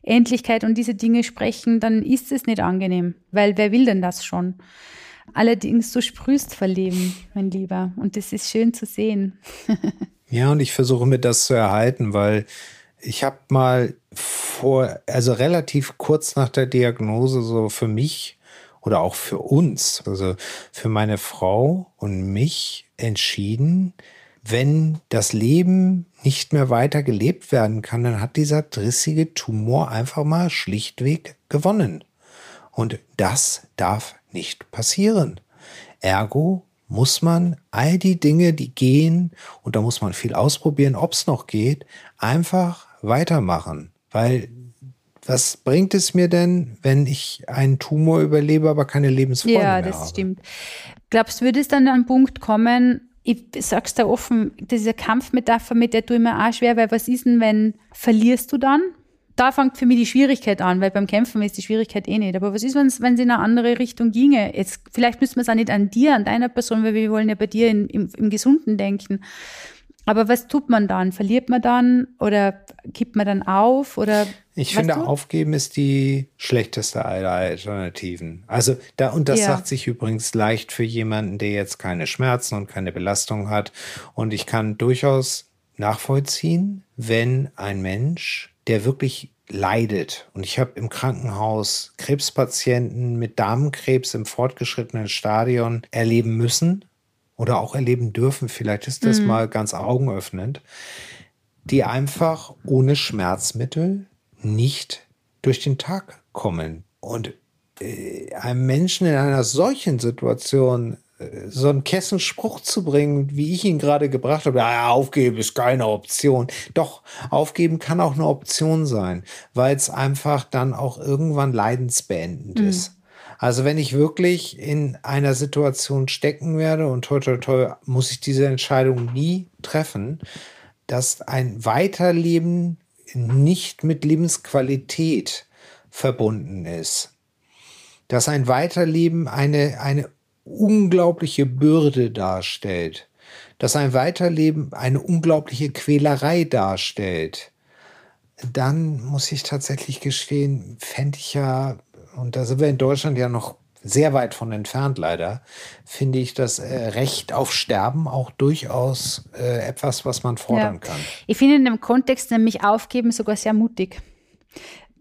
Speaker 2: Endlichkeit und diese Dinge sprechen, dann ist es nicht angenehm, weil wer will denn das schon? Allerdings, du sprühst vor mein Lieber, und das ist schön zu sehen. (laughs)
Speaker 1: ja, und ich versuche mir das zu erhalten, weil ich habe mal vor, also relativ kurz nach der Diagnose so für mich oder auch für uns, also für meine Frau und mich entschieden, wenn das Leben nicht mehr weiter gelebt werden kann, dann hat dieser drissige Tumor einfach mal schlichtweg gewonnen. Und das darf nicht passieren. Ergo muss man all die Dinge, die gehen, und da muss man viel ausprobieren, ob es noch geht, einfach weitermachen. Weil was bringt es mir denn, wenn ich einen Tumor überlebe, aber keine Lebensfreude ja, mehr habe? Ja, das
Speaker 2: stimmt. Glaubst du, würde es dann an einen Punkt kommen, ich sag's da offen, diese Kampfmetapher, mit der tue ich mir auch schwer, weil was ist denn, wenn verlierst du dann? Da fängt für mich die Schwierigkeit an, weil beim Kämpfen ist die Schwierigkeit eh nicht. Aber was ist, wenn es in eine andere Richtung ginge? Jetzt, vielleicht müssen wir es auch nicht an dir, an deiner Person, weil wir wollen ja bei dir in, im, im Gesunden denken. Aber was tut man dann? Verliert man dann oder kippt man dann auf oder?
Speaker 1: Ich finde, du? aufgeben ist die schlechteste aller Alternativen. Also da und das ja. sagt sich übrigens leicht für jemanden, der jetzt keine Schmerzen und keine Belastung hat. Und ich kann durchaus nachvollziehen, wenn ein Mensch, der wirklich leidet. Und ich habe im Krankenhaus Krebspatienten mit Darmkrebs im fortgeschrittenen Stadion erleben müssen oder auch erleben dürfen, vielleicht ist das mhm. mal ganz augenöffnend, die einfach ohne Schmerzmittel nicht durch den Tag kommen. Und äh, einem Menschen in einer solchen Situation äh, so einen Kessenspruch zu bringen, wie ich ihn gerade gebracht habe, ja, aufgeben ist keine Option. Doch, aufgeben kann auch eine Option sein, weil es einfach dann auch irgendwann leidensbeendend mhm. ist. Also wenn ich wirklich in einer Situation stecken werde und toi, toi, toi, muss ich diese Entscheidung nie treffen, dass ein Weiterleben nicht mit Lebensqualität verbunden ist. Dass ein Weiterleben eine, eine unglaubliche Bürde darstellt. Dass ein Weiterleben eine unglaubliche Quälerei darstellt. Dann muss ich tatsächlich gestehen, fände ich ja und da sind wir in Deutschland ja noch sehr weit von entfernt leider, finde ich das äh, Recht auf Sterben auch durchaus äh, etwas, was man fordern ja. kann.
Speaker 2: Ich finde in dem Kontext nämlich aufgeben sogar sehr mutig.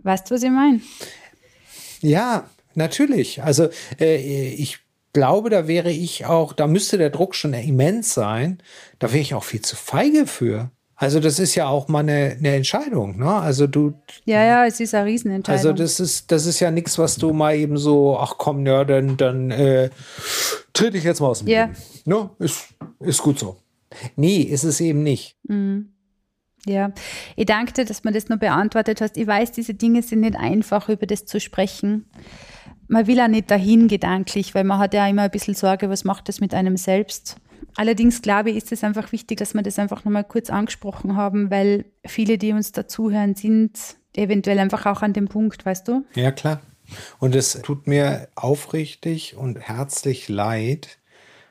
Speaker 2: Weißt du, was ich meine?
Speaker 1: Ja, natürlich. Also äh, ich glaube, da wäre ich auch, da müsste der Druck schon immens sein. Da wäre ich auch viel zu feige für. Also das ist ja auch mal eine, eine, Entscheidung, ne? Also du.
Speaker 2: Ja, ja, es ist eine Riesenentscheidung.
Speaker 1: Also das ist, das ist ja nichts, was du mal eben so, ach komm, ja, dann, dann äh, trete ich jetzt mal aus dem ja. Leben. Ne? Ist, ist gut so. Nee, ist es eben nicht.
Speaker 2: Mhm. Ja, ich danke dir, dass du mir das nur beantwortet hast. Ich weiß, diese Dinge sind nicht einfach, über das zu sprechen. Man will auch nicht dahin gedanklich, weil man hat ja immer ein bisschen Sorge, was macht das mit einem selbst. Allerdings glaube ich, ist es einfach wichtig, dass wir das einfach nochmal kurz angesprochen haben, weil viele, die uns dazuhören, sind eventuell einfach auch an dem Punkt, weißt du?
Speaker 1: Ja, klar. Und es tut mir aufrichtig und herzlich leid,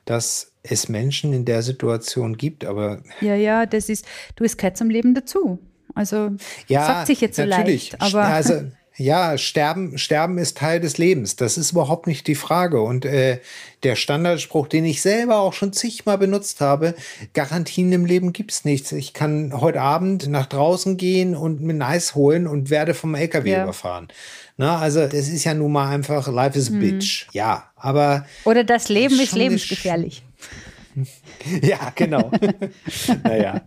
Speaker 1: dass es Menschen in der Situation gibt, aber.
Speaker 2: Ja, ja, das ist, du, es gehört zum Leben dazu. Also, ja, sagt sich jetzt so natürlich. leicht, aber.
Speaker 1: Also, (laughs) ja, Sterben, Sterben ist Teil des Lebens. Das ist überhaupt nicht die Frage. Und äh, der Standardspruch, den ich selber auch schon zigmal benutzt habe, Garantien im Leben gibt's nichts. Ich kann heute Abend nach draußen gehen und mir ein Eis holen und werde vom LKW ja. überfahren. Na, also es ist ja nun mal einfach, life is a mhm. bitch. Ja, aber.
Speaker 2: Oder das Leben ist lebensgefährlich. (laughs)
Speaker 1: ja, genau. (laughs) naja.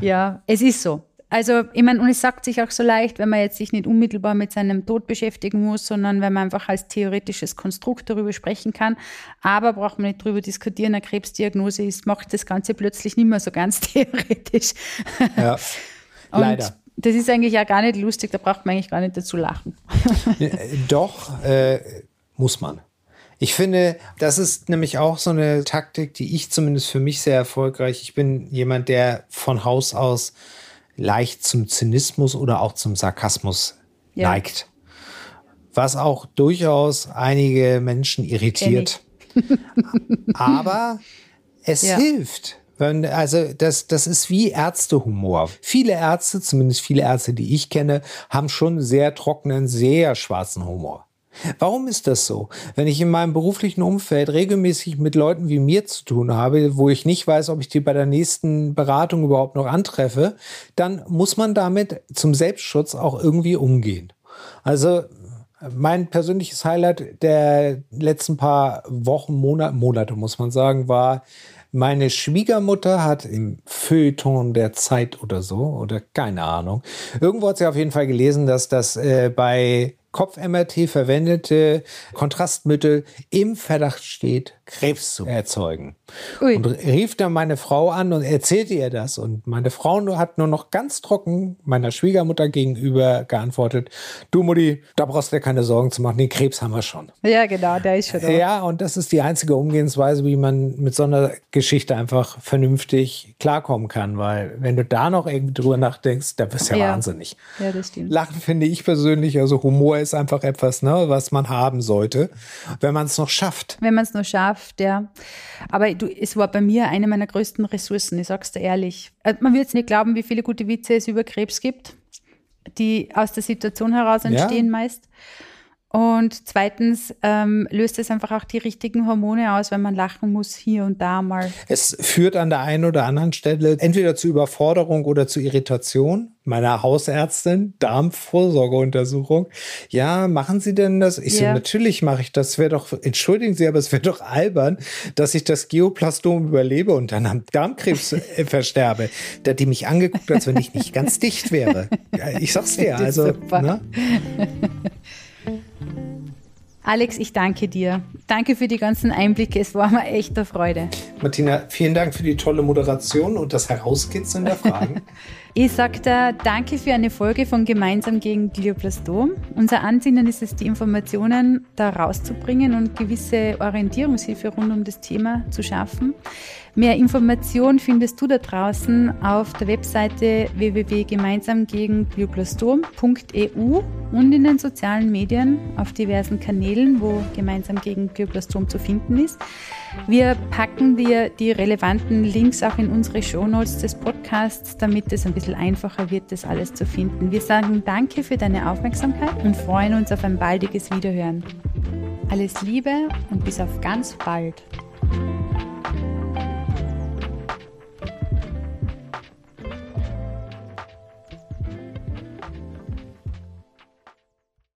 Speaker 2: Ja, es ist so. Also, ich meine, und es sagt sich auch so leicht, wenn man jetzt sich nicht unmittelbar mit seinem Tod beschäftigen muss, sondern wenn man einfach als theoretisches Konstrukt darüber sprechen kann. Aber braucht man nicht darüber diskutieren, eine Krebsdiagnose ist, macht das Ganze plötzlich nicht mehr so ganz (laughs) theoretisch. Ja, leider. das ist eigentlich ja gar nicht lustig, da braucht man eigentlich gar nicht dazu lachen. (laughs)
Speaker 1: Doch, äh, muss man. Ich finde, das ist nämlich auch so eine Taktik, die ich zumindest für mich sehr erfolgreich. Ich bin jemand, der von Haus aus leicht zum Zynismus oder auch zum Sarkasmus ja. neigt. was auch durchaus einige Menschen irritiert. Aber es ja. hilft. Wenn, also das, das ist wie Ärztehumor. Viele Ärzte, zumindest viele Ärzte, die ich kenne, haben schon sehr trockenen, sehr schwarzen Humor. Warum ist das so? Wenn ich in meinem beruflichen Umfeld regelmäßig mit Leuten wie mir zu tun habe, wo ich nicht weiß, ob ich die bei der nächsten Beratung überhaupt noch antreffe, dann muss man damit zum Selbstschutz auch irgendwie umgehen. Also mein persönliches Highlight der letzten paar Wochen, Monate, Monate muss man sagen, war, meine Schwiegermutter hat im Feuilleton der Zeit oder so, oder keine Ahnung, irgendwo hat sie auf jeden Fall gelesen, dass das äh, bei Kopf-MRT verwendete Kontrastmittel im Verdacht steht, Krebs zu erzeugen. Ui. Und rief dann meine Frau an und erzählte ihr das. Und meine Frau hat nur noch ganz trocken meiner Schwiegermutter gegenüber geantwortet, du Mutti, da brauchst du dir keine Sorgen zu machen, den Krebs haben wir schon.
Speaker 2: Ja, genau, der ist schon da.
Speaker 1: Ja, und das ist die einzige Umgehensweise, wie man mit so einer Geschichte einfach vernünftig klarkommen kann. Weil wenn du da noch irgendwie drüber nachdenkst, da wirst du ja, ja wahnsinnig. Ja, das stimmt. Lachen finde ich persönlich, also Humor ist einfach etwas, ne, was man haben sollte, wenn man es noch schafft.
Speaker 2: Wenn man es noch schafft, ja. Aber du, es war bei mir eine meiner größten Ressourcen, ich sag's dir ehrlich. Äh, man wird es nicht glauben, wie viele gute Witze es über Krebs gibt, die aus der Situation heraus entstehen ja. meist. Und zweitens ähm, löst es einfach auch die richtigen Hormone aus, wenn man lachen muss hier und da mal.
Speaker 1: Es führt an der einen oder anderen Stelle entweder zu Überforderung oder zu Irritation. Meiner Hausärztin, Darmvorsorgeuntersuchung. Ja, machen Sie denn das? Ich ja. so, natürlich mache ich das. Wäre doch, entschuldigen Sie, aber es wäre doch albern, dass ich das Geoplastom überlebe und dann am Darmkrebs äh, (laughs) versterbe. Da die mich angeguckt, als wenn ich nicht ganz dicht wäre. Ja, ich sag's dir, (laughs) also. Ne? (laughs)
Speaker 2: Alex, ich danke dir. Danke für die ganzen Einblicke. Es war mir echt eine Freude.
Speaker 1: Martina, vielen Dank für die tolle Moderation und das Herauskitzeln der Fragen. (laughs)
Speaker 2: ich sagte danke für eine Folge von Gemeinsam gegen Glioblastom. Unser Ansinnen ist es, die Informationen da rauszubringen und gewisse Orientierungshilfe rund um das Thema zu schaffen. Mehr Informationen findest du da draußen auf der Webseite www.gemeinsamgegenglioblastom.eu und in den sozialen Medien auf diversen Kanälen, wo gemeinsam gegen Glioblastom zu finden ist. Wir packen dir die relevanten Links auch in unsere Shownotes des Podcasts, damit es ein bisschen einfacher wird, das alles zu finden. Wir sagen danke für deine Aufmerksamkeit und freuen uns auf ein baldiges Wiederhören. Alles Liebe und bis auf ganz bald.